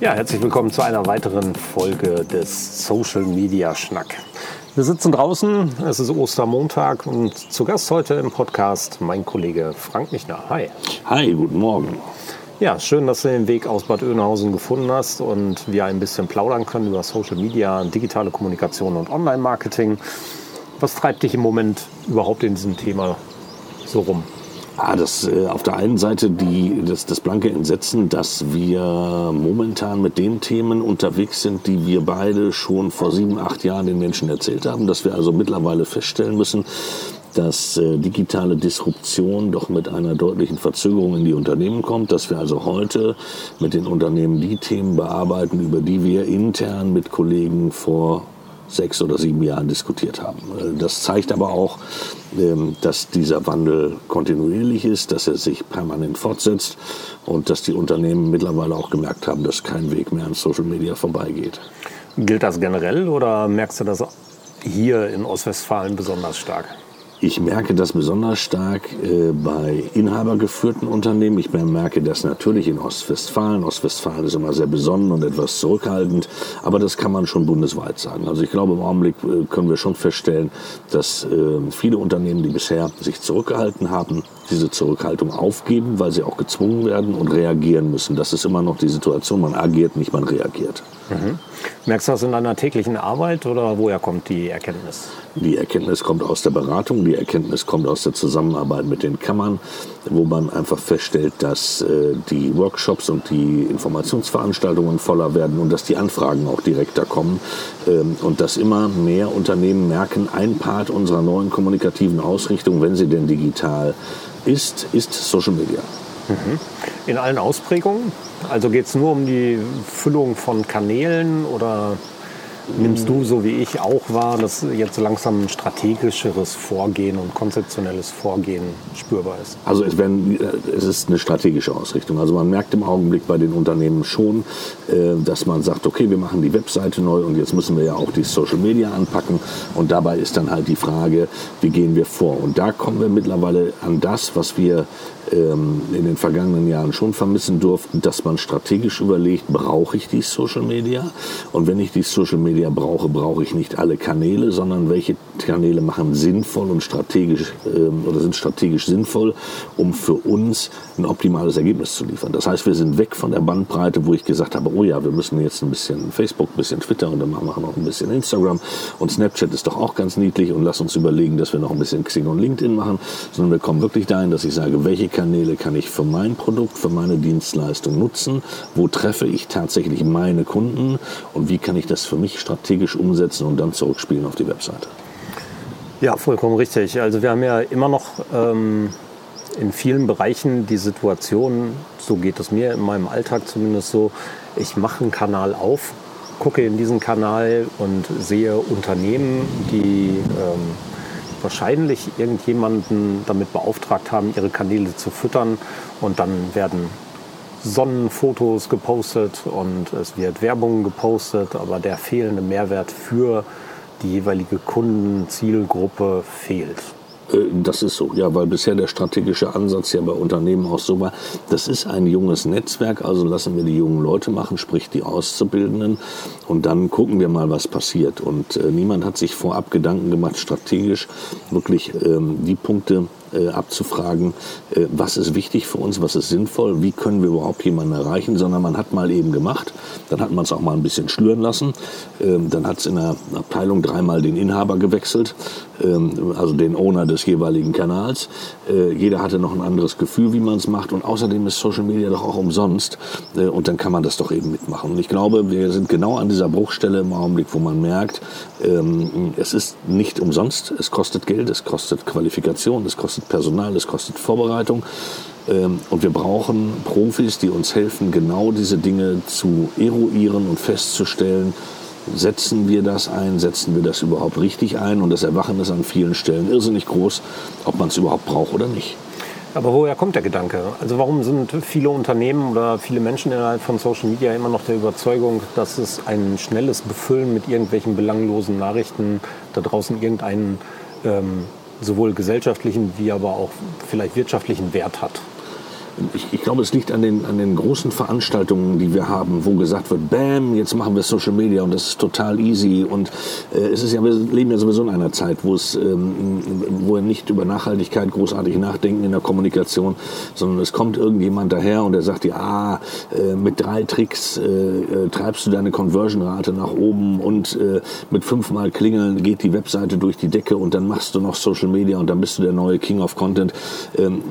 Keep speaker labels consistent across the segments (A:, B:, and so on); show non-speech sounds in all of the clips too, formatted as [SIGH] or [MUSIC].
A: Ja, herzlich willkommen zu einer weiteren Folge des Social Media Schnack. Wir sitzen draußen, es ist Ostermontag und zu Gast heute im Podcast mein Kollege Frank Michner. Hi.
B: Hi, guten Morgen.
A: Ja, schön, dass du den Weg aus Bad Oeynhausen gefunden hast und wir ein bisschen plaudern können über Social Media, digitale Kommunikation und Online-Marketing. Was treibt dich im Moment überhaupt in diesem Thema so rum?
B: Ah, das äh, auf der einen Seite die, das, das blanke Entsetzen, dass wir momentan mit den Themen unterwegs sind, die wir beide schon vor sieben, acht Jahren den Menschen erzählt haben, dass wir also mittlerweile feststellen müssen, dass äh, digitale Disruption doch mit einer deutlichen Verzögerung in die Unternehmen kommt, dass wir also heute mit den Unternehmen die Themen bearbeiten, über die wir intern mit Kollegen vor sechs oder sieben Jahren diskutiert haben. Äh, das zeigt aber auch, ähm, dass dieser Wandel kontinuierlich ist, dass er sich permanent fortsetzt und dass die Unternehmen mittlerweile auch gemerkt haben, dass kein Weg mehr an Social Media vorbeigeht.
A: Gilt das generell oder merkst du das hier in Ostwestfalen besonders stark?
B: Ich merke das besonders stark äh, bei inhabergeführten Unternehmen. Ich merke das natürlich in Ostwestfalen. Ostwestfalen ist immer sehr besonnen und etwas zurückhaltend, aber das kann man schon bundesweit sagen. Also ich glaube, im Augenblick äh, können wir schon feststellen, dass äh, viele Unternehmen, die bisher sich zurückgehalten haben, diese Zurückhaltung aufgeben, weil sie auch gezwungen werden und reagieren müssen. Das ist immer noch die Situation. Man agiert nicht, man reagiert.
A: Mhm. Merkst du das in deiner täglichen Arbeit oder woher kommt die Erkenntnis?
B: Die Erkenntnis kommt aus der Beratung, die Erkenntnis kommt aus der Zusammenarbeit mit den Kammern, wo man einfach feststellt, dass äh, die Workshops und die Informationsveranstaltungen voller werden und dass die Anfragen auch direkter kommen ähm, und dass immer mehr Unternehmen merken, ein Part unserer neuen kommunikativen Ausrichtung, wenn sie denn digital ist, ist Social Media.
A: Mhm. In allen Ausprägungen? Also geht es nur um die Füllung von Kanälen oder nimmst du, so wie ich auch wahr, dass jetzt langsam ein strategischeres Vorgehen und konzeptionelles Vorgehen spürbar ist?
B: Also es, werden, es ist eine strategische Ausrichtung. Also man merkt im Augenblick bei den Unternehmen schon, äh, dass man sagt, okay, wir machen die Webseite neu und jetzt müssen wir ja auch die Social Media anpacken. Und dabei ist dann halt die Frage, wie gehen wir vor? Und da kommen wir mittlerweile an das, was wir in den vergangenen Jahren schon vermissen durften, dass man strategisch überlegt, brauche ich die Social Media? Und wenn ich die Social Media brauche, brauche ich nicht alle Kanäle, sondern welche Kanäle machen sinnvoll und strategisch ähm, oder sind strategisch sinnvoll, um für uns ein optimales Ergebnis zu liefern. Das heißt, wir sind weg von der Bandbreite, wo ich gesagt habe, oh ja, wir müssen jetzt ein bisschen Facebook, ein bisschen Twitter und dann machen wir noch ein bisschen Instagram und Snapchat ist doch auch ganz niedlich und lass uns überlegen, dass wir noch ein bisschen Xing und LinkedIn machen, sondern wir kommen wirklich dahin, dass ich sage, welche Kanäle kann ich für mein Produkt, für meine Dienstleistung nutzen? Wo treffe ich tatsächlich meine Kunden? Und wie kann ich das für mich strategisch umsetzen und dann zurückspielen auf die Webseite?
A: Ja, vollkommen richtig. Also wir haben ja immer noch ähm, in vielen Bereichen die Situation, so geht es mir in meinem Alltag zumindest so, ich mache einen Kanal auf, gucke in diesen Kanal und sehe Unternehmen, die ähm, wahrscheinlich irgendjemanden damit beauftragt haben, ihre Kanäle zu füttern. Und dann werden Sonnenfotos gepostet und es wird Werbung gepostet, aber der fehlende Mehrwert für die jeweilige Kundenzielgruppe fehlt.
B: Äh, das ist so, ja, weil bisher der strategische Ansatz ja bei Unternehmen auch so war, das ist ein junges Netzwerk, also lassen wir die jungen Leute machen, sprich die Auszubildenden und dann gucken wir mal, was passiert. Und äh, niemand hat sich vorab Gedanken gemacht, strategisch wirklich ähm, die Punkte äh, abzufragen, äh, was ist wichtig für uns, was ist sinnvoll, wie können wir überhaupt jemanden erreichen, sondern man hat mal eben gemacht, dann hat man es auch mal ein bisschen schlüren lassen, ähm, dann hat es in der Abteilung dreimal den Inhaber gewechselt, ähm, also den Owner des jeweiligen Kanals. Äh, jeder hatte noch ein anderes Gefühl, wie man es macht und außerdem ist Social Media doch auch umsonst äh, und dann kann man das doch eben mitmachen. Und ich glaube, wir sind genau an dieser Bruchstelle im Augenblick, wo man merkt, ähm, es ist nicht umsonst, es kostet Geld, es kostet Qualifikation, es kostet Personal, es kostet Vorbereitung. Ähm, und wir brauchen Profis, die uns helfen, genau diese Dinge zu eruieren und festzustellen, setzen wir das ein, setzen wir das überhaupt richtig ein. Und das Erwachen ist an vielen Stellen irrsinnig groß, ob man es überhaupt braucht oder nicht.
A: Aber woher kommt der Gedanke? Also warum sind viele Unternehmen oder viele Menschen innerhalb von Social Media immer noch der Überzeugung, dass es ein schnelles Befüllen mit irgendwelchen belanglosen Nachrichten da draußen irgendeinen ähm, sowohl gesellschaftlichen wie aber auch vielleicht wirtschaftlichen Wert hat?
B: Ich, ich, glaube, es liegt an den, an den großen Veranstaltungen, die wir haben, wo gesagt wird, bam, jetzt machen wir Social Media und das ist total easy. Und äh, es ist ja, wir leben ja sowieso in einer Zeit, wo es, ähm, wo wir nicht über Nachhaltigkeit großartig nachdenken in der Kommunikation, sondern es kommt irgendjemand daher und der sagt dir, ah, äh, mit drei Tricks äh, äh treibst du deine Conversion-Rate nach oben und äh, mit fünfmal Klingeln geht die Webseite durch die Decke und dann machst du noch Social Media und dann bist du der neue King of Content. Ähm,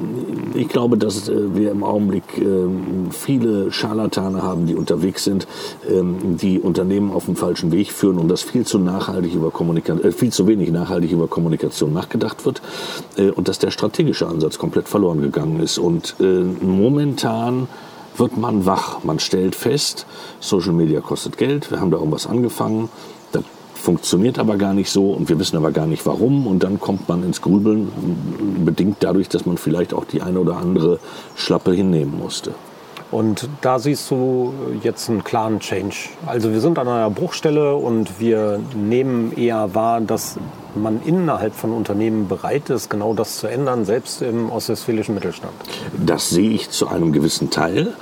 B: ich glaube, dass äh, wir im Augenblick ähm, viele Scharlatane haben, die unterwegs sind, ähm, die Unternehmen auf den falschen Weg führen und dass viel zu nachhaltig über Kommunikation, äh, viel zu wenig nachhaltig über Kommunikation nachgedacht wird äh, und dass der strategische Ansatz komplett verloren gegangen ist. Und momentan wird man wach. Man stellt fest, Social Media kostet Geld. Wir haben da irgendwas angefangen funktioniert aber gar nicht so und wir wissen aber gar nicht warum und dann kommt man ins Grübeln, bedingt dadurch, dass man vielleicht auch die eine oder andere Schlappe hinnehmen musste.
A: Und da siehst du jetzt einen klaren Change. Also wir sind an einer Bruchstelle und wir nehmen eher wahr, dass man innerhalb von Unternehmen bereit ist, genau das zu ändern, selbst im ostwestfälischen Mittelstand.
B: Das sehe ich zu einem gewissen Teil.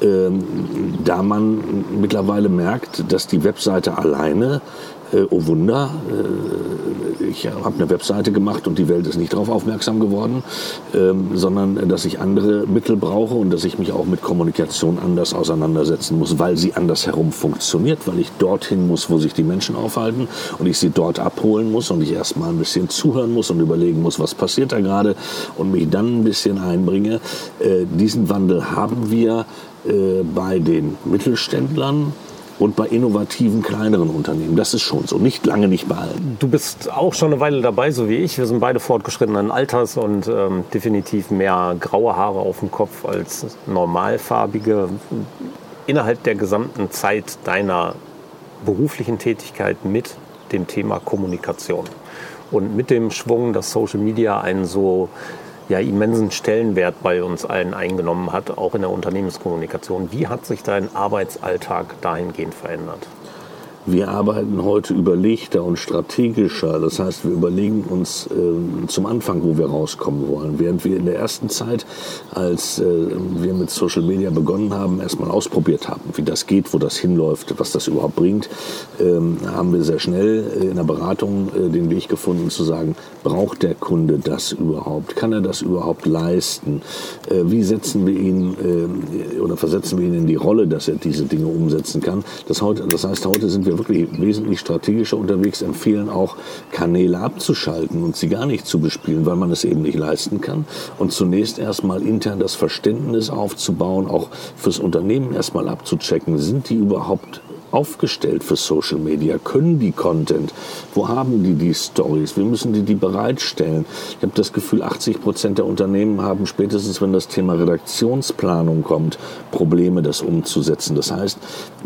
B: Ähm, da man mittlerweile merkt, dass die Webseite alleine äh, oh Wunder, äh, ich habe eine Webseite gemacht und die Welt ist nicht darauf aufmerksam geworden, ähm, sondern äh, dass ich andere Mittel brauche und dass ich mich auch mit Kommunikation anders auseinandersetzen muss, weil sie anders herum funktioniert, weil ich dorthin muss, wo sich die Menschen aufhalten und ich sie dort abholen muss und ich erstmal ein bisschen zuhören muss und überlegen muss, was passiert da gerade und mich dann ein bisschen einbringe. Äh, diesen Wandel haben wir äh, bei den Mittelständlern und bei innovativen kleineren Unternehmen. Das ist schon so, nicht lange nicht bei allen.
A: Du bist auch schon eine Weile dabei, so wie ich. Wir sind beide fortgeschrittenen Alters und ähm, definitiv mehr graue Haare auf dem Kopf als normalfarbige. Innerhalb der gesamten Zeit deiner beruflichen Tätigkeit mit dem Thema Kommunikation und mit dem Schwung, dass Social Media einen so ja immensen Stellenwert bei uns allen eingenommen hat, auch in der Unternehmenskommunikation. Wie hat sich dein Arbeitsalltag dahingehend verändert?
B: Wir arbeiten heute überlegter und strategischer. Das heißt, wir überlegen uns äh, zum Anfang, wo wir rauskommen wollen. Während wir in der ersten Zeit, als äh, wir mit Social Media begonnen haben, erstmal ausprobiert haben, wie das geht, wo das hinläuft, was das überhaupt bringt, ähm, haben wir sehr schnell äh, in der Beratung äh, den Weg gefunden zu sagen, braucht der Kunde das überhaupt? Kann er das überhaupt leisten? Äh, wie setzen wir ihn äh, oder versetzen wir ihn in die Rolle, dass er diese Dinge umsetzen kann? Das, heute, das heißt, heute sind wir wirklich wesentlich strategischer unterwegs, empfehlen auch Kanäle abzuschalten und sie gar nicht zu bespielen, weil man es eben nicht leisten kann. Und zunächst erstmal intern das Verständnis aufzubauen, auch fürs Unternehmen erstmal abzuchecken, sind die überhaupt aufgestellt für Social Media? Können die Content? Wo haben die die Stories? Wie müssen die die bereitstellen? Ich habe das Gefühl, 80 Prozent der Unternehmen haben spätestens, wenn das Thema Redaktionsplanung kommt, Probleme, das umzusetzen. Das heißt,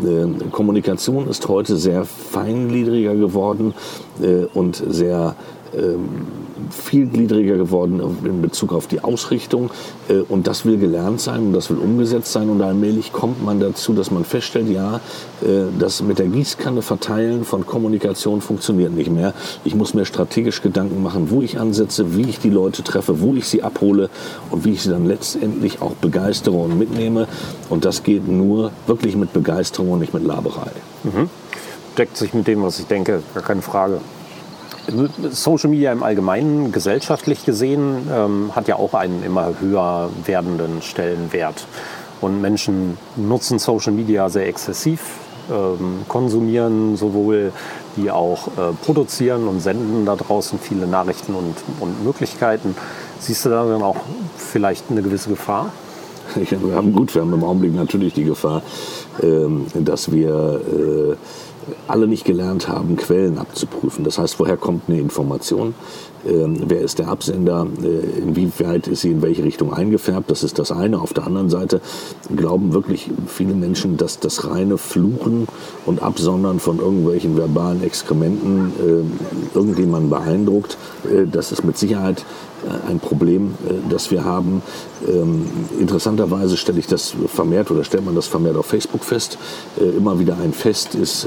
B: äh, Kommunikation ist heute sehr feingliedriger geworden äh, und sehr ähm, vielgliedriger geworden in Bezug auf die Ausrichtung. Äh, und das will gelernt sein und das will umgesetzt sein. Und allmählich kommt man dazu, dass man feststellt, ja, äh, das mit der Gießkanne verteilen von Kommunikation funktioniert nicht mehr. Ich muss mir strategisch Gedanken machen, wo ich ansetze, wie ich die Leute treffe, wo ich sie abhole und wie ich sie dann letztendlich auch begeistere und mitnehme. Und das geht nur wirklich mit Begeisterung und nicht mit Laberei.
A: Mhm. Deckt sich mit dem, was ich denke, gar keine Frage. Social Media im Allgemeinen, gesellschaftlich gesehen, ähm, hat ja auch einen immer höher werdenden Stellenwert. Und Menschen nutzen Social Media sehr exzessiv, ähm, konsumieren sowohl wie auch äh, produzieren und senden da draußen viele Nachrichten und, und Möglichkeiten. Siehst du da dann auch vielleicht eine gewisse Gefahr?
B: wir haben gut, wir haben im Augenblick natürlich die Gefahr, ähm, dass wir äh, alle nicht gelernt haben, Quellen abzuprüfen. Das heißt, woher kommt eine Information? Ähm, wer ist der Absender? Äh, inwieweit ist sie in welche Richtung eingefärbt? Das ist das eine. Auf der anderen Seite glauben wirklich viele Menschen, dass das reine Fluchen und Absondern von irgendwelchen verbalen Exkrementen äh, irgendjemanden beeindruckt. Äh, das ist mit Sicherheit ein Problem, das wir haben. Ähm, interessanterweise stelle ich das vermehrt oder stellt man das vermehrt auf Facebook fest. Immer wieder ein Fest ist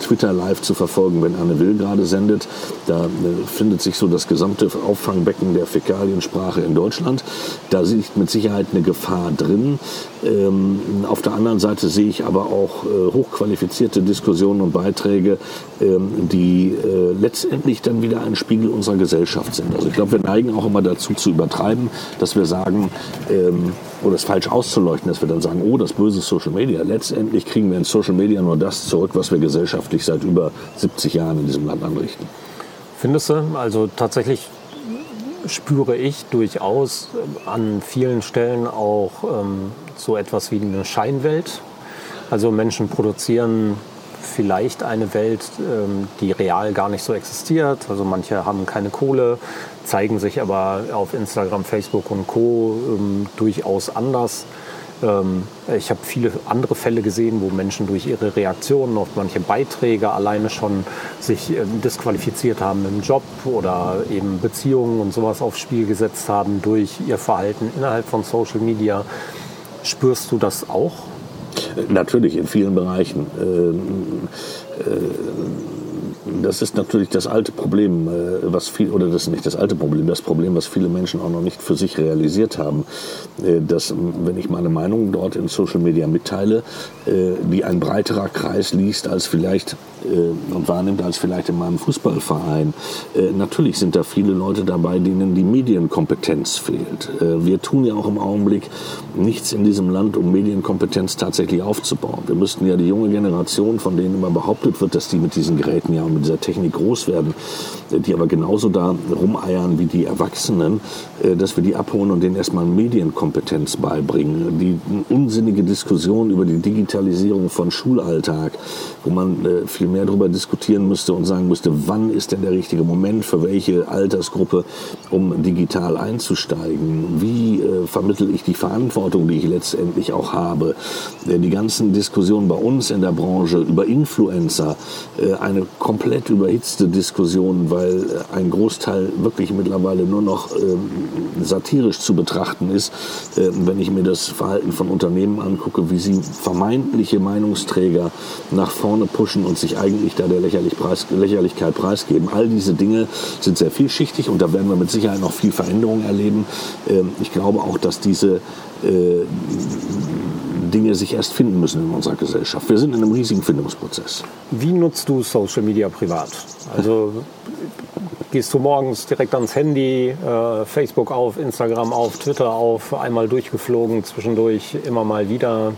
B: Twitter live zu verfolgen, wenn Anne Will gerade sendet. Da findet sich so das gesamte Auffangbecken der Fäkaliensprache in Deutschland. Da liegt mit Sicherheit eine Gefahr drin. Ähm, auf der anderen Seite sehe ich aber auch hochqualifizierte Diskussionen und Beiträge, ähm, die letztendlich dann wieder ein Spiegel unserer Gesellschaft sind. Also ich glaube, wir neigen auch immer dazu zu übertreiben, dass wir sagen, ähm, oder es falsch auszuleuchten, dass wir dann sagen, oh, das böse Social Media. Letztendlich kriegen wir in Social Media nur das zurück, was wir gesellschaftlich seit über 70 Jahren in diesem Land anrichten.
A: Findest du? Also tatsächlich spüre ich durchaus an vielen Stellen auch ähm, so etwas wie eine Scheinwelt. Also Menschen produzieren vielleicht eine Welt, ähm, die real gar nicht so existiert. Also manche haben keine Kohle, zeigen sich aber auf Instagram, Facebook und Co. Ähm, durchaus anders. Ähm, ich habe viele andere Fälle gesehen, wo Menschen durch ihre Reaktionen auf manche Beiträge alleine schon sich disqualifiziert haben im Job oder eben Beziehungen und sowas aufs Spiel gesetzt haben durch ihr Verhalten innerhalb von Social Media. Spürst du das auch?
B: Natürlich, in vielen Bereichen. Ähm, äh, das ist natürlich das alte Problem, äh, was viel, oder das ist nicht das alte Problem, das Problem, was viele Menschen auch noch nicht für sich realisiert haben, äh, dass, wenn ich meine Meinung dort in Social Media mitteile, die ein breiterer Kreis liest als vielleicht und wahrnimmt als vielleicht in meinem Fußballverein. Natürlich sind da viele Leute dabei, denen die Medienkompetenz fehlt. Wir tun ja auch im Augenblick nichts in diesem Land, um Medienkompetenz tatsächlich aufzubauen. Wir müssten ja die junge Generation, von denen immer behauptet wird, dass die mit diesen Geräten ja und mit dieser Technik groß werden, die aber genauso da rumeiern wie die Erwachsenen, äh, dass wir die abholen und denen erstmal Medienkompetenz beibringen. Die unsinnige Diskussion über die Digitalisierung von Schulalltag, wo man äh, viel mehr darüber diskutieren müsste und sagen müsste, wann ist denn der richtige Moment für welche Altersgruppe, um digital einzusteigen? Wie äh, vermittel ich die Verantwortung, die ich letztendlich auch habe? Die ganzen Diskussionen bei uns in der Branche über Influencer, eine komplett überhitzte Diskussion, weil äh, ein Großteil wirklich mittlerweile nur noch ähm, satirisch zu betrachten ist. Äh, wenn ich mir das Verhalten von Unternehmen angucke, wie sie vermeintliche Meinungsträger nach vorne pushen und sich eigentlich da der Lächerlich Preis, Lächerlichkeit preisgeben. All diese Dinge sind sehr vielschichtig und da werden wir mit Sicherheit noch viel Veränderung erleben. Ähm, ich glaube auch, dass diese äh, Dinge sich erst finden müssen in unserer Gesellschaft. Wir sind in einem riesigen Findungsprozess.
A: Wie nutzt du Social Media privat? Also gehst du morgens direkt ans Handy, äh, Facebook auf, Instagram auf, Twitter auf, einmal durchgeflogen, zwischendurch immer mal wieder,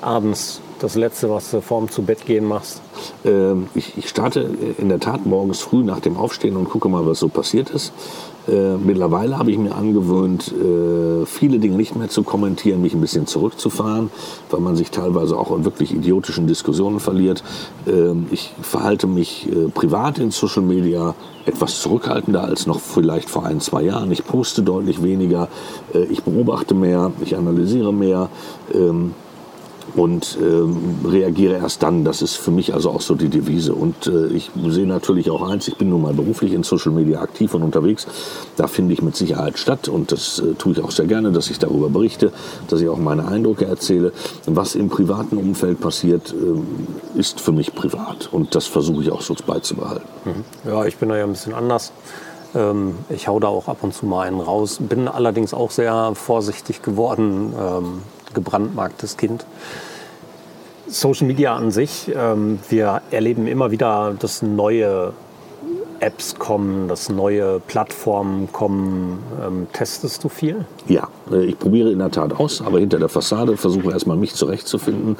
A: abends das Letzte, was du vorm zu Bett gehen machst?
B: Ähm, ich, ich, starte in der Tat morgens früh nach dem Aufstehen und gucke mal, was so passiert ist. Äh, mittlerweile habe ich mir angewöhnt, äh, viele Dinge nicht mehr zu kommentieren, mich ein bisschen zurückzufahren, weil man sich teilweise auch in wirklich idiotischen Diskussionen verliert. Äh, ich verhalte mich äh, privat in Social Media etwas zurückhaltender als noch vielleicht vor ein, zwei Jahren. Ich poste deutlich weniger, äh, ich beobachte mehr, ich analysiere mehr. Ähm, und ähm, reagiere erst dann. Das ist für mich also auch so die Devise. Und äh, ich sehe natürlich auch eins, ich bin nun mal beruflich in Social Media aktiv und unterwegs. Da finde ich mit Sicherheit statt und das äh, tue ich auch sehr gerne, dass ich darüber berichte, dass ich auch meine Eindrücke erzähle. Was im privaten Umfeld passiert, äh, ist für mich privat und das versuche ich auch so beizubehalten.
A: Mhm. Ja, ich bin da ja ein bisschen anders. Ähm, ich hau da auch ab und zu mal einen raus, bin allerdings auch sehr vorsichtig geworden. Ähm, gebrandmarktes Kind. Social Media an sich, ähm, wir erleben immer wieder, dass neue Apps kommen, dass neue Plattformen kommen. Ähm, testest du viel?
B: Ja, äh, ich probiere in der Tat aus, aber hinter der Fassade versuche erstmal mich zurechtzufinden,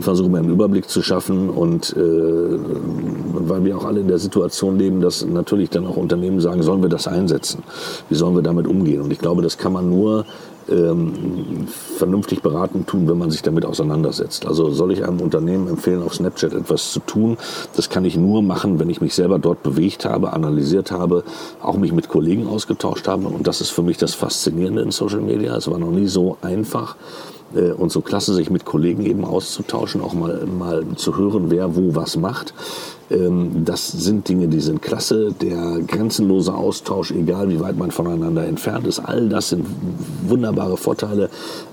B: versuche mir einen Überblick zu schaffen und äh, weil wir auch alle in der Situation leben, dass natürlich dann auch Unternehmen sagen, sollen wir das einsetzen? Wie sollen wir damit umgehen? Und ich glaube, das kann man nur ähm, vernünftig beraten tun, wenn man sich damit auseinandersetzt. Also soll ich einem Unternehmen empfehlen, auf Snapchat etwas zu tun? Das kann ich nur machen, wenn ich mich selber dort bewegt habe, analysiert habe, auch mich mit Kollegen ausgetauscht habe. Und das ist für mich das Faszinierende in Social Media. Es war noch nie so einfach äh, und so klasse, sich mit Kollegen eben auszutauschen, auch mal, mal zu hören, wer wo was macht. Ähm, das sind Dinge, die sind klasse. Der grenzenlose Austausch, egal wie weit man voneinander entfernt ist, all das sind wunderbare Vorteile.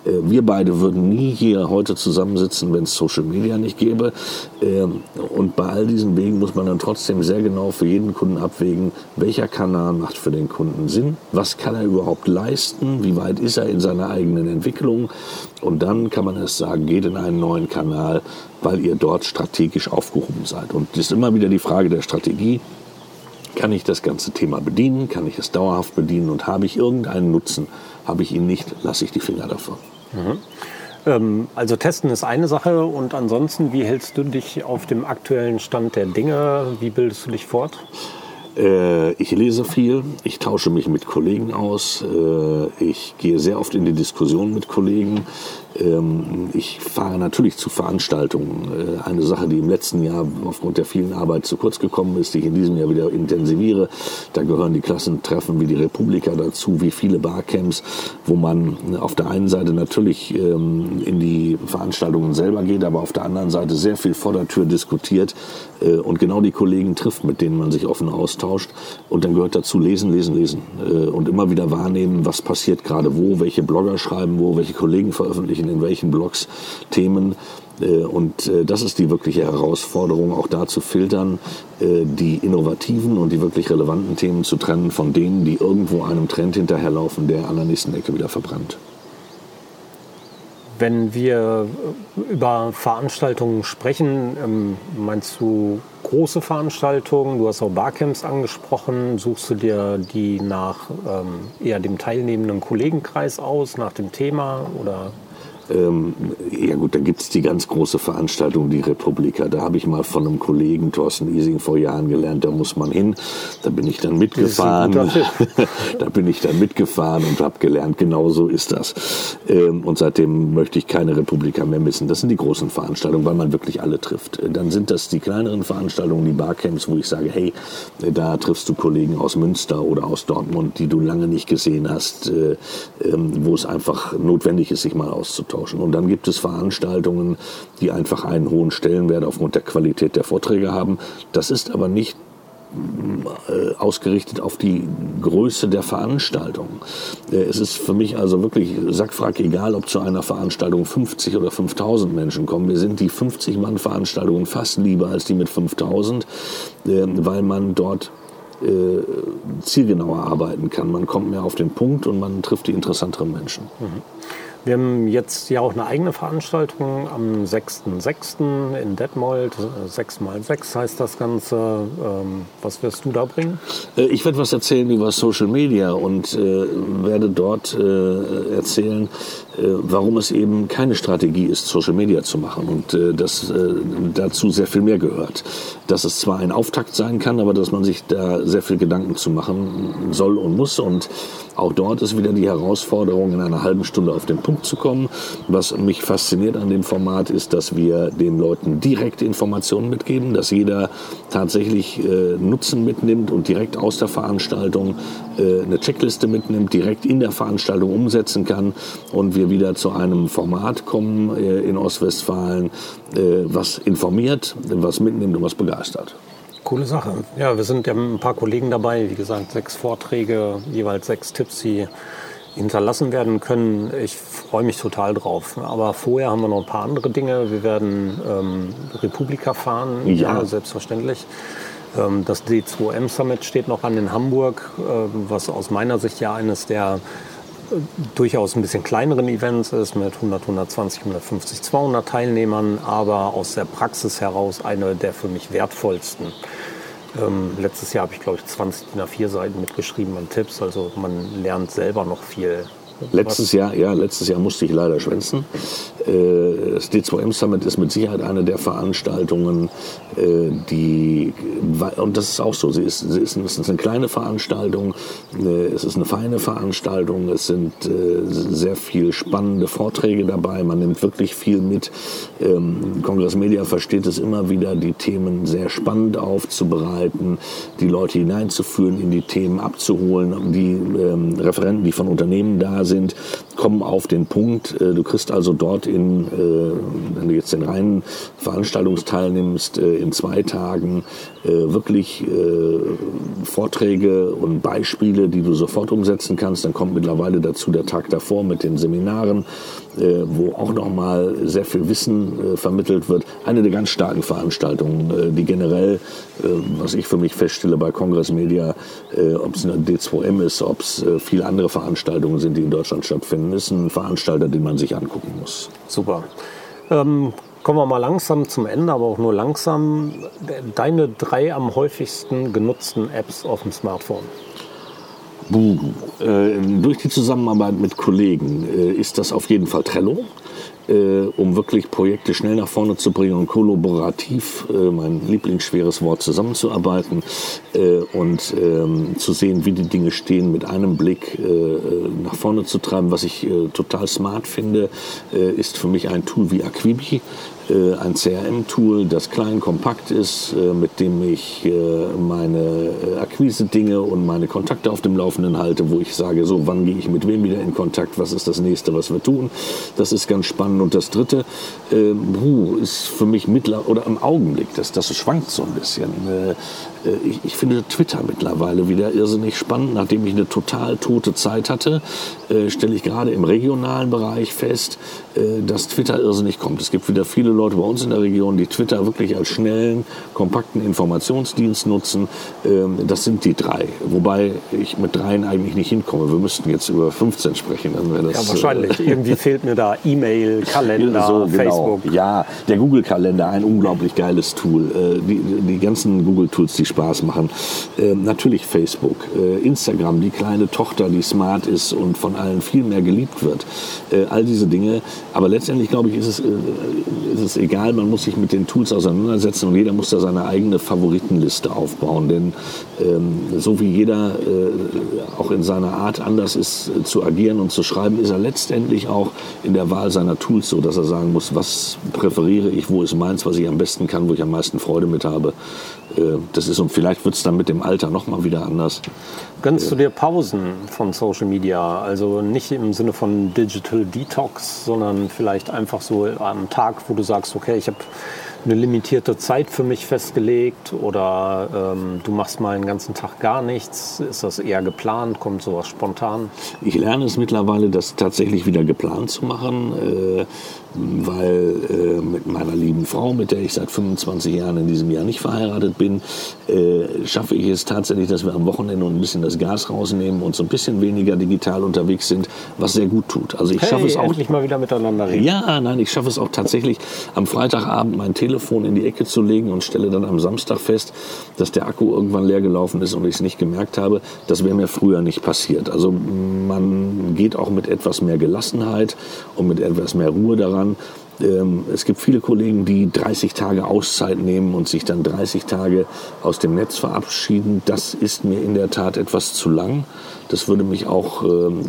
B: Äh, wir beide würden nie hier heute zusammensitzen, wenn es Social Media nicht gäbe. Ähm, und bei all diesen Wegen muss man dann trotzdem sehr genau für jeden Kunden abwägen, welcher Kanal macht für den Kunden Sinn, was kann er überhaupt leisten, wie weit ist er in seiner eigenen Entwicklung. Und dann kann man es sagen, geht in einen neuen Kanal, weil ihr dort strategisch aufgehoben seid. Und das ist immer wieder die Frage der Strategie. Kann ich das ganze Thema bedienen? Kann ich es dauerhaft bedienen? Und habe ich irgendeinen Nutzen? Habe ich ihn nicht? Lasse ich die Finger davon.
A: Mhm. Ähm, also testen ist eine Sache und ansonsten, wie hältst du dich auf dem aktuellen Stand der Dinge? Wie bildest du dich fort?
B: Äh, ich lese viel, ich tausche mich mit Kollegen aus, äh, ich gehe sehr oft in die Diskussion mit Kollegen. Ähm, ich fahre natürlich zu Veranstaltungen. Äh, eine Sache, die im letzten Jahr aufgrund der vielen Arbeit zu kurz gekommen ist, die ich in diesem Jahr wieder intensiviere. Da gehören die Klassentreffen wie die Republika dazu, wie viele Barcamps, wo man auf der einen Seite natürlich ähm, in die Veranstaltungen selber geht, aber auf der anderen Seite sehr viel vor der Tür diskutiert äh, und genau die Kollegen trifft, mit denen man sich offen austauscht. Und dann gehört dazu lesen, lesen, lesen äh, und immer wieder wahrnehmen, was passiert gerade wo, welche Blogger schreiben wo, welche Kollegen veröffentlichen in welchen Blogs Themen. Äh, und äh, das ist die wirkliche Herausforderung, auch da zu filtern, äh, die innovativen und die wirklich relevanten Themen zu trennen von denen, die irgendwo einem Trend hinterherlaufen, der an der nächsten Ecke wieder verbrennt.
A: Wenn wir über Veranstaltungen sprechen, ähm, meinst du große Veranstaltungen? Du hast auch Barcamps angesprochen. Suchst du dir die nach ähm, eher dem teilnehmenden Kollegenkreis aus, nach dem Thema oder?
B: Ähm, ja gut, da gibt es die ganz große Veranstaltung, die Republika. Da habe ich mal von einem Kollegen, Thorsten Ising, vor Jahren gelernt, da muss man hin. Da bin ich dann mitgefahren. [LAUGHS] da bin ich dann mitgefahren und habe gelernt, genau so ist das. Ähm, und seitdem möchte ich keine Republika mehr missen. Das sind die großen Veranstaltungen, weil man wirklich alle trifft. Dann sind das die kleineren Veranstaltungen, die Barcamps, wo ich sage, hey, da triffst du Kollegen aus Münster oder aus Dortmund, die du lange nicht gesehen hast, äh, ähm, wo es einfach notwendig ist, sich mal auszutauschen austauschen. Und dann gibt es Veranstaltungen, die einfach einen hohen Stellenwert aufgrund der Qualität der Vorträge haben. Das ist aber nicht äh, ausgerichtet auf die Größe der Veranstaltung. Äh, es ist für mich also wirklich sackfrack egal, ob zu einer Veranstaltung 50 oder 5000 Menschen kommen. Wir sind die 50-Mann-Veranstaltungen fast lieber als die mit 5000, äh, weil man dort zielgenauer arbeiten kann. Man kommt mehr auf den Punkt und man trifft die interessanteren Menschen. Mhm.
A: Wir haben jetzt ja auch eine eigene Veranstaltung am 6.6. in Detmold. 6x6 heißt das Ganze. Ähm, was wirst du da bringen?
B: Äh, ich werde was erzählen über Social Media und äh, werde dort äh, erzählen, äh, warum es eben keine Strategie ist, Social Media zu machen und dass dazu sehr viel mehr gehört. Dass es zwar ein Auftakt sein kann, aber dass man sich da sehr viel Gedanken zu machen soll und muss und auch dort ist wieder die Herausforderung, in einer halben Stunde auf den Punkt zu kommen. Was mich fasziniert an dem Format ist, dass wir den Leuten direkt Informationen mitgeben, dass jeder tatsächlich äh, Nutzen mitnimmt und direkt aus der Veranstaltung äh, eine Checkliste mitnimmt, direkt in der Veranstaltung umsetzen kann und wir wieder zu einem Format kommen äh, in Ostwestfalen, äh, was informiert, was mitnimmt und was begeistert.
A: Coole Sache. Ja, wir sind ja ein paar Kollegen dabei. Wie gesagt, sechs Vorträge, jeweils sechs Tipps, die hinterlassen werden können. Ich freue mich total drauf. Aber vorher haben wir noch ein paar andere Dinge. Wir werden ähm, Republika fahren, ja, ja selbstverständlich. Ähm, das D2M Summit steht noch an in Hamburg, äh, was aus meiner Sicht ja eines der durchaus ein bisschen kleineren Events ist mit 100, 120, 150, 200 Teilnehmern, aber aus der Praxis heraus eine der für mich wertvollsten. Ähm, letztes Jahr habe ich, glaube ich, 20 DIN A4 Seiten mitgeschrieben an Tipps. Also man lernt selber noch viel
B: Letztes Jahr, ja, letztes Jahr musste ich leider schwänzen. Äh, das D2M Summit ist mit Sicherheit eine der Veranstaltungen, äh, die, und das ist auch so, sie ist, sie ist, es ist eine kleine Veranstaltung, äh, es ist eine feine Veranstaltung, es sind sehr viel spannende Vorträge dabei, man nimmt wirklich viel mit. Ähm, Kongress Media versteht es immer wieder, die Themen sehr spannend aufzubereiten, die Leute hineinzuführen, in die Themen abzuholen, die ähm, Referenten, die von Unternehmen da sind, kommen auf den Punkt. Äh, du kriegst also dort in, äh, wenn du jetzt den reinen Veranstaltungsteil nimmst, äh, in zwei Tagen wirklich Vorträge und Beispiele, die du sofort umsetzen kannst. Dann kommt mittlerweile dazu der Tag davor mit den Seminaren, wo auch nochmal sehr viel Wissen vermittelt wird. Eine der ganz starken Veranstaltungen, die generell, was ich für mich feststelle bei Kongress Media, ob es eine D2M ist, ob es viele andere Veranstaltungen sind, die in Deutschland stattfinden, ist ein Veranstalter, den man sich angucken muss.
A: Super. Ähm, kommen wir mal langsam zum Ende, aber auch nur langsam. Deine drei am häufigsten genutzten Apps auf dem Smartphone?
B: Buh. Äh, durch die Zusammenarbeit mit Kollegen äh, ist das auf jeden Fall Trello äh, um wirklich Projekte schnell nach vorne zu bringen und kollaborativ, äh, mein lieblingsschweres Wort, zusammenzuarbeiten äh, und ähm, zu sehen, wie die Dinge stehen, mit einem Blick äh, äh, nach vorne zu treiben. Was ich äh, total smart finde, ist für mich ein Tool wie Aquibi, ein CRM-Tool, das klein, kompakt ist, äh, mit dem ich äh, meine Akquise-Dinge und meine Kontakte auf dem Laufenden halte, wo ich sage, so, wann gehe ich mit wem wieder in Kontakt, was ist das nächste, was wir tun. Das ist ganz spannend. Und das dritte äh, ist für mich mittler oder im Augenblick, das, das schwankt so ein bisschen. Äh, ich, ich, finde Twitter mittlerweile wieder irrsinnig spannend. Nachdem ich eine total tote Zeit hatte, äh, stelle ich gerade im regionalen Bereich fest, dass Twitter irrsinnig kommt. Es gibt wieder viele Leute bei uns in der Region, die Twitter wirklich als schnellen, kompakten Informationsdienst nutzen. Ähm, das sind die drei. Wobei ich mit dreien eigentlich nicht hinkomme. Wir müssten jetzt über 15 sprechen.
A: Dann das, ja, wahrscheinlich. Äh, [LAUGHS] Irgendwie fehlt mir da E-Mail, Kalender, so, genau. Facebook.
B: Ja, der Google-Kalender, ein unglaublich geiles Tool. Äh, die, die ganzen Google-Tools, die Spaß machen. Äh, natürlich Facebook, äh, Instagram, die kleine Tochter, die smart ist und von allen viel mehr geliebt wird. Äh, all diese Dinge. Aber letztendlich, glaube ich, ist es, äh, ist es egal, man muss sich mit den Tools auseinandersetzen und jeder muss da seine eigene Favoritenliste aufbauen. Denn ähm, so wie jeder äh, auch in seiner Art anders ist äh, zu agieren und zu schreiben, ist er letztendlich auch in der Wahl seiner Tools so, dass er sagen muss, was präferiere ich, wo ist meins, was ich am besten kann, wo ich am meisten Freude mit habe. Das ist und vielleicht wird es dann mit dem Alter noch mal wieder anders.
A: Gönnst du dir Pausen von Social Media? Also nicht im Sinne von Digital Detox, sondern vielleicht einfach so am Tag, wo du sagst, okay, ich habe eine limitierte Zeit für mich festgelegt oder ähm, du machst mal einen ganzen Tag gar nichts? Ist das eher geplant? Kommt sowas spontan?
B: Ich lerne es mittlerweile, das tatsächlich wieder geplant zu machen. Äh, weil äh, mit meiner lieben Frau, mit der ich seit 25 Jahren in diesem Jahr nicht verheiratet bin, äh, schaffe ich es tatsächlich, dass wir am Wochenende ein bisschen das Gas rausnehmen und so ein bisschen weniger digital unterwegs sind, was sehr gut tut.
A: Also ich hey, schaffe es auch endlich mal wieder miteinander reden.
B: Ja, nein, ich schaffe es auch tatsächlich am Freitagabend mein Telefon in die Ecke zu legen und stelle dann am Samstag fest, dass der Akku irgendwann leer gelaufen ist und ich es nicht gemerkt habe. Das wäre mir früher nicht passiert. Also man geht auch mit etwas mehr Gelassenheit und mit etwas mehr Ruhe daran daran, ähm, es gibt viele Kollegen, die 30 Tage Auszeit nehmen und sich dann 30 Tage aus dem Netz verabschieden. Das ist mir in der Tat etwas zu lang. Das würde mich auch ähm,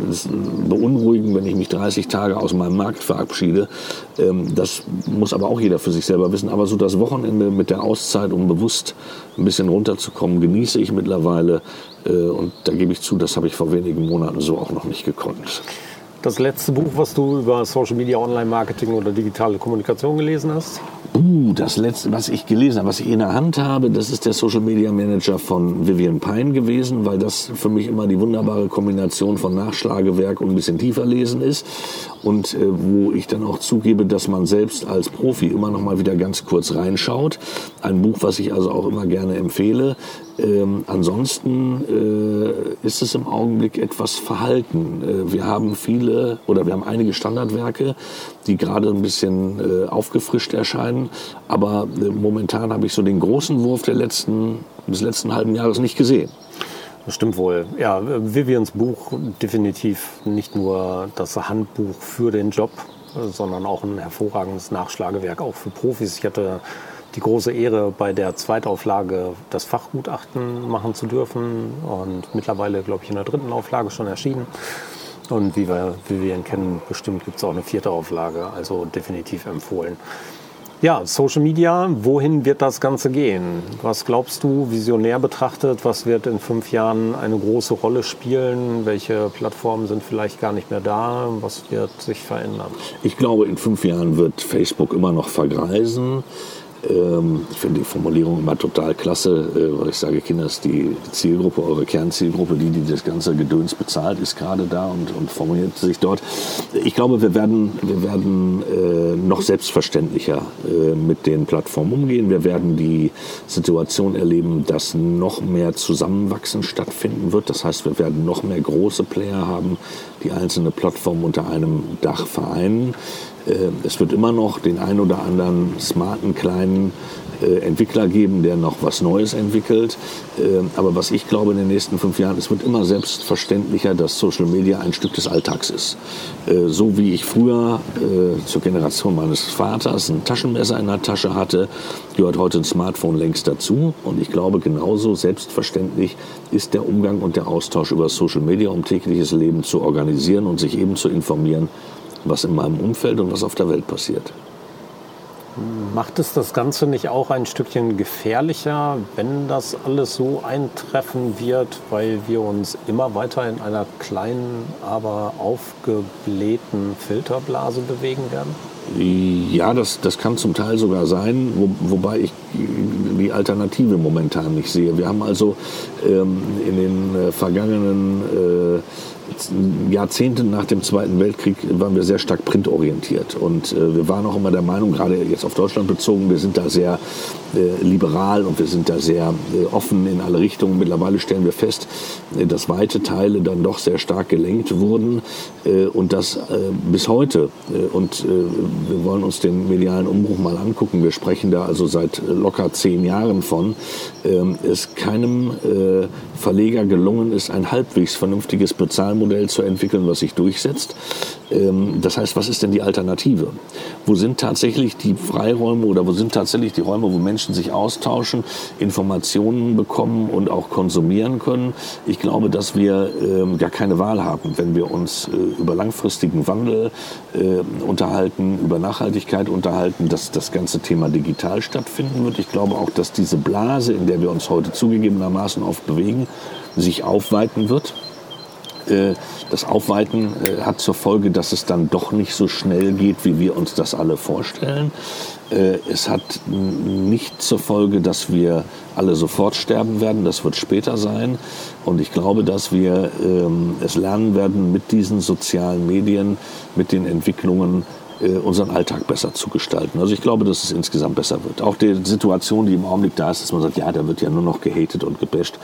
B: beunruhigen, wenn ich mich 30 Tage aus meinem Markt verabschiede. Ähm, das muss aber auch jeder für sich selber wissen. Aber so das Wochenende mit der Auszeit, um bewusst ein bisschen runterzukommen, genieße ich mittlerweile. Äh, und da gebe ich zu, das habe ich vor wenigen Monaten so auch noch nicht gekonnt.
A: Das letzte Buch, was du über Social Media, Online-Marketing oder digitale Kommunikation gelesen hast?
B: Uh, das letzte, was ich gelesen habe, was ich in der Hand habe, das ist der Social Media Manager von Vivian Pine gewesen, weil das für mich immer die wunderbare Kombination von Nachschlagewerk und ein bisschen tiefer lesen ist. Und äh, wo ich dann auch zugebe, dass man selbst als Profi immer noch mal wieder ganz kurz reinschaut. Ein Buch, was ich also auch immer gerne empfehle. Ähm, ansonsten äh, ist es im Augenblick etwas verhalten. Äh, wir haben viele oder wir haben einige Standardwerke, die gerade ein bisschen äh, aufgefrischt erscheinen. Aber äh, momentan habe ich so den großen Wurf der letzten, des letzten halben Jahres nicht gesehen.
A: Das stimmt wohl. Ja, Vivians Buch definitiv nicht nur das Handbuch für den Job, sondern auch ein hervorragendes Nachschlagewerk auch für Profis. Ich hatte die große Ehre, bei der Zweitauflage das Fachgutachten machen zu dürfen und mittlerweile, glaube ich, in der dritten Auflage schon erschienen. Und wie wir, wie wir ihn kennen, bestimmt gibt es auch eine vierte Auflage, also definitiv empfohlen. Ja, Social Media, wohin wird das Ganze gehen? Was glaubst du, visionär betrachtet, was wird in fünf Jahren eine große Rolle spielen? Welche Plattformen sind vielleicht gar nicht mehr da? Was wird sich verändern?
B: Ich glaube, in fünf Jahren wird Facebook immer noch vergreisen. Ähm, ich finde die Formulierung immer total klasse, äh, weil ich sage, Kinder ist die Zielgruppe, eure Kernzielgruppe, die, die das ganze Gedöns bezahlt, ist gerade da und, und formuliert sich dort. Ich glaube, wir werden, wir werden äh, noch selbstverständlicher äh, mit den Plattformen umgehen. Wir werden die Situation erleben, dass noch mehr Zusammenwachsen stattfinden wird. Das heißt, wir werden noch mehr große Player haben, die einzelne Plattformen unter einem Dach vereinen. Äh, es wird immer noch den ein oder anderen smarten kleinen Entwickler geben, der noch was Neues entwickelt. Äh, aber was ich glaube in den nächsten fünf Jahren, es wird immer selbstverständlicher, dass Social Media ein Stück des Alltags ist. So wie ich früher zur Generation meines Vaters ein Taschenmesser in der Tasche hatte, gehört heute ein Smartphone längst dazu. Und ich glaube, genauso selbstverständlich ist der Umgang und der Austausch über Social Media, um tägliches Leben zu organisieren und sich eben zu informieren, was in meinem Umfeld und was auf der Welt passiert.
A: Macht es das Ganze nicht auch ein Stückchen gefährlicher, wenn das alles so eintreffen wird, weil wir uns immer weiter in einer kleinen, aber aufgeblähten Filterblase bewegen werden?
B: Ja, das, das kann zum Teil sogar sein, wo, wobei ich die Alternative momentan nicht sehe. Wir haben also ähm, in den äh, vergangenen äh, Jahrzehnten nach dem Zweiten Weltkrieg waren wir sehr stark printorientiert. Und äh, wir waren auch immer der Meinung, gerade jetzt auf Deutschland bezogen, wir sind da sehr äh, liberal und wir sind da sehr äh, offen in alle Richtungen. Mittlerweile stellen wir fest, äh, dass weite Teile dann doch sehr stark gelenkt wurden äh, und das äh, bis heute. und wir wollen uns den medialen Umbruch mal angucken. Wir sprechen da also seit locker zehn Jahren von. Ähm, es keinem Verleger gelungen ist, ein halbwegs vernünftiges Bezahlmodell zu entwickeln, was sich durchsetzt. Ähm, das heißt, was ist denn die Alternative? Wo sind tatsächlich die Freiräume oder wo sind tatsächlich die Räume, wo Menschen sich austauschen, Informationen bekommen und auch konsumieren können? Ich glaube, dass wir ähm, gar keine Wahl haben, wenn wir uns äh, über langfristigen Wandel äh, unterhalten, über Nachhaltigkeit unterhalten, dass das ganze Thema digital stattfinden wird. Ich glaube auch, dass diese Blase, in der wir uns heute zugegebenermaßen oft bewegen, sich aufweiten wird. Äh, das Aufweiten äh, hat zur Folge, dass es dann doch nicht so schnell geht, wie wir uns das alle vorstellen. Äh, es hat nicht zur Folge, dass wir alle sofort sterben werden. Das wird später sein. Und ich glaube, dass wir ähm, es lernen werden, mit diesen sozialen Medien, mit den Entwicklungen unseren Alltag besser zu gestalten. Also ich glaube, dass es insgesamt besser wird. Auch die Situation, die im Augenblick da ist, dass man sagt, ja, da wird ja nur noch gehatet und gebasht.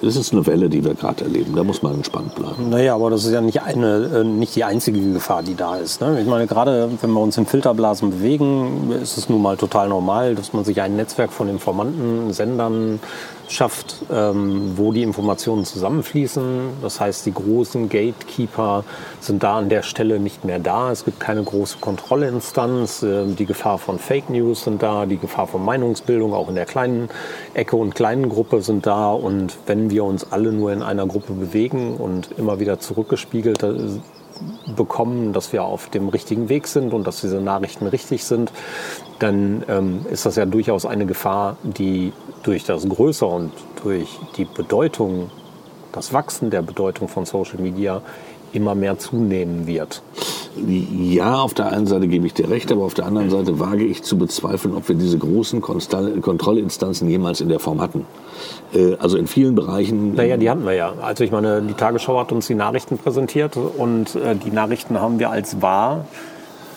B: Das ist eine Welle, die wir gerade erleben. Da muss man entspannt bleiben.
A: Naja, aber das ist ja nicht, eine, äh, nicht die einzige Gefahr, die da ist. Ne? Ich meine, gerade wenn wir uns in Filterblasen bewegen, ist es nun mal total normal, dass man sich ein Netzwerk von Informanten, Sendern, schafft, ähm, wo die Informationen zusammenfließen. Das heißt, die großen Gatekeeper sind da an der Stelle nicht mehr da. Es gibt keine große Kontrollinstanz. Äh, die Gefahr von Fake News sind da, die Gefahr von Meinungsbildung auch in der kleinen Ecke und kleinen Gruppe sind da. Und wenn wir uns alle nur in einer Gruppe bewegen und immer wieder zurückgespiegelt äh, bekommen, dass wir auf dem richtigen Weg sind und dass diese Nachrichten richtig sind, dann ähm, ist das ja durchaus eine Gefahr, die durch das Größe und durch die Bedeutung, das Wachsen der Bedeutung von Social Media immer mehr zunehmen wird.
B: Ja, auf der einen Seite gebe ich dir recht, aber auf der anderen Seite wage ich zu bezweifeln, ob wir diese großen Kontrollinstanzen jemals in der Form hatten. Äh, also in vielen Bereichen.
A: Naja, die hatten wir ja. Also ich meine, die Tagesschau hat uns die Nachrichten präsentiert und äh, die Nachrichten haben wir als wahr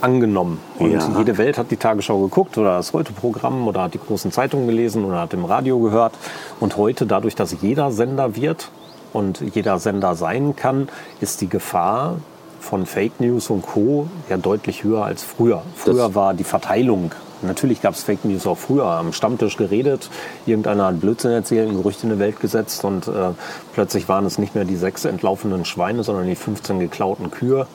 A: angenommen. Und ja. jede Welt hat die Tagesschau geguckt oder das Heute-Programm oder hat die großen Zeitungen gelesen oder hat im Radio gehört. Und heute, dadurch, dass jeder Sender wird und jeder Sender sein kann, ist die Gefahr von Fake News und Co. ja deutlich höher als früher. Früher das war die Verteilung Natürlich gab es Fake News auch früher. Am Stammtisch geredet, irgendeiner hat Blödsinn erzählt, ein Gerücht in die Welt gesetzt und äh, plötzlich waren es nicht mehr die sechs entlaufenden Schweine, sondern die 15 geklauten Kühe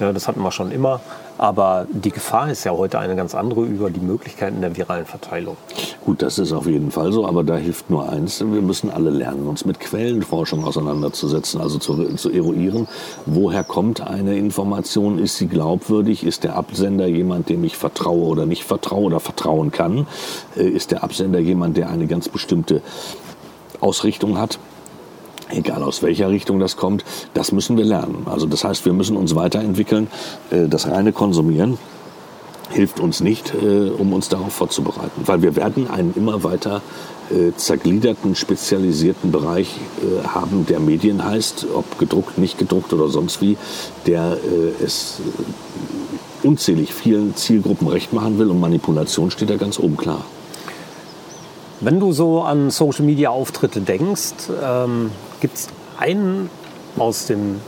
A: Ja, das hatten wir schon immer. Aber die Gefahr ist ja heute eine ganz andere über die Möglichkeiten der viralen Verteilung.
B: Gut, das ist auf jeden Fall so, aber da hilft nur eins. Wir müssen alle lernen, uns mit Quellenforschung auseinanderzusetzen, also zu, zu eruieren, woher kommt eine Information, ist sie glaubwürdig, ist der Absender jemand, dem ich vertraue oder nicht vertraue oder vertrauen kann, äh, ist der Absender jemand, der eine ganz bestimmte Ausrichtung hat egal aus welcher Richtung das kommt, das müssen wir lernen. Also das heißt, wir müssen uns weiterentwickeln. Äh, das reine Konsumieren hilft uns nicht, äh, um uns darauf vorzubereiten, weil wir werden einen immer weiter äh, zergliederten, spezialisierten Bereich haben, der Medien heißt, ob gedruckt, nicht gedruckt oder sonst wie, der es unzählig vielen Zielgruppen recht machen will und Manipulation steht da ganz oben klar.
A: Wenn du so an Social-Media-Auftritte denkst, ähm, gibt es einen aus dem,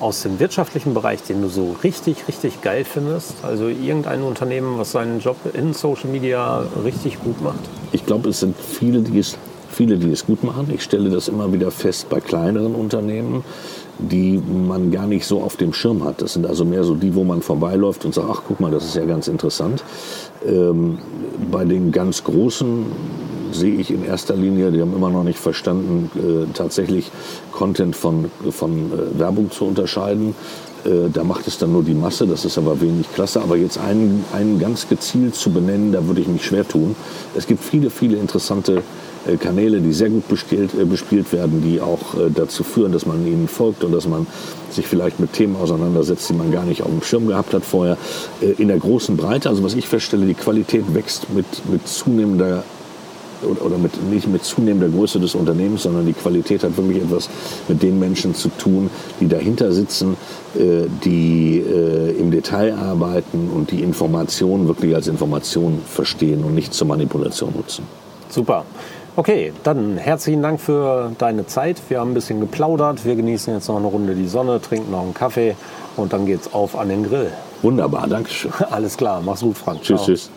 A: aus dem wirtschaftlichen Bereich, den du so richtig, richtig geil findest? Also irgendein Unternehmen, was seinen Job in Social-Media richtig gut macht?
B: Ich glaube, es sind viele, die es viele, die es gut machen. Ich stelle das immer wieder fest bei kleineren Unternehmen, die man gar nicht so auf dem Schirm hat. Das sind also mehr so die, wo man vorbeiläuft und sagt, ach guck mal, das ist ja ganz interessant. Ähm, bei den ganz großen sehe ich in erster Linie, die haben immer noch nicht verstanden, äh, tatsächlich Content von, von äh, Werbung zu unterscheiden. Äh, da macht es dann nur die Masse, das ist aber wenig klasse. Aber jetzt einen, einen ganz gezielt zu benennen, da würde ich mich schwer tun. Es gibt viele, viele interessante äh, Kanäle, die sehr gut bespielt, äh, bespielt werden, die auch äh, dazu führen, dass man ihnen folgt und dass man sich vielleicht mit Themen auseinandersetzt, die man gar nicht auf dem Schirm gehabt hat vorher. In der großen Breite, also was ich feststelle, die Qualität wächst mit, mit zunehmender oder mit, nicht mit zunehmender Größe des Unternehmens, sondern die Qualität hat wirklich etwas mit den Menschen zu tun, die dahinter sitzen, äh, die äh, im Detail arbeiten und die Informationen wirklich als Information verstehen und nicht zur Manipulation nutzen.
A: Super. Okay, dann herzlichen Dank für deine Zeit. Wir haben ein bisschen geplaudert. Wir genießen jetzt noch eine Runde die Sonne, trinken noch einen Kaffee und dann geht's auf an den Grill.
B: Wunderbar, Dankeschön. [LAUGHS]
A: Alles klar, mach's gut, Frank.
B: Tschüss, Ciao. tschüss.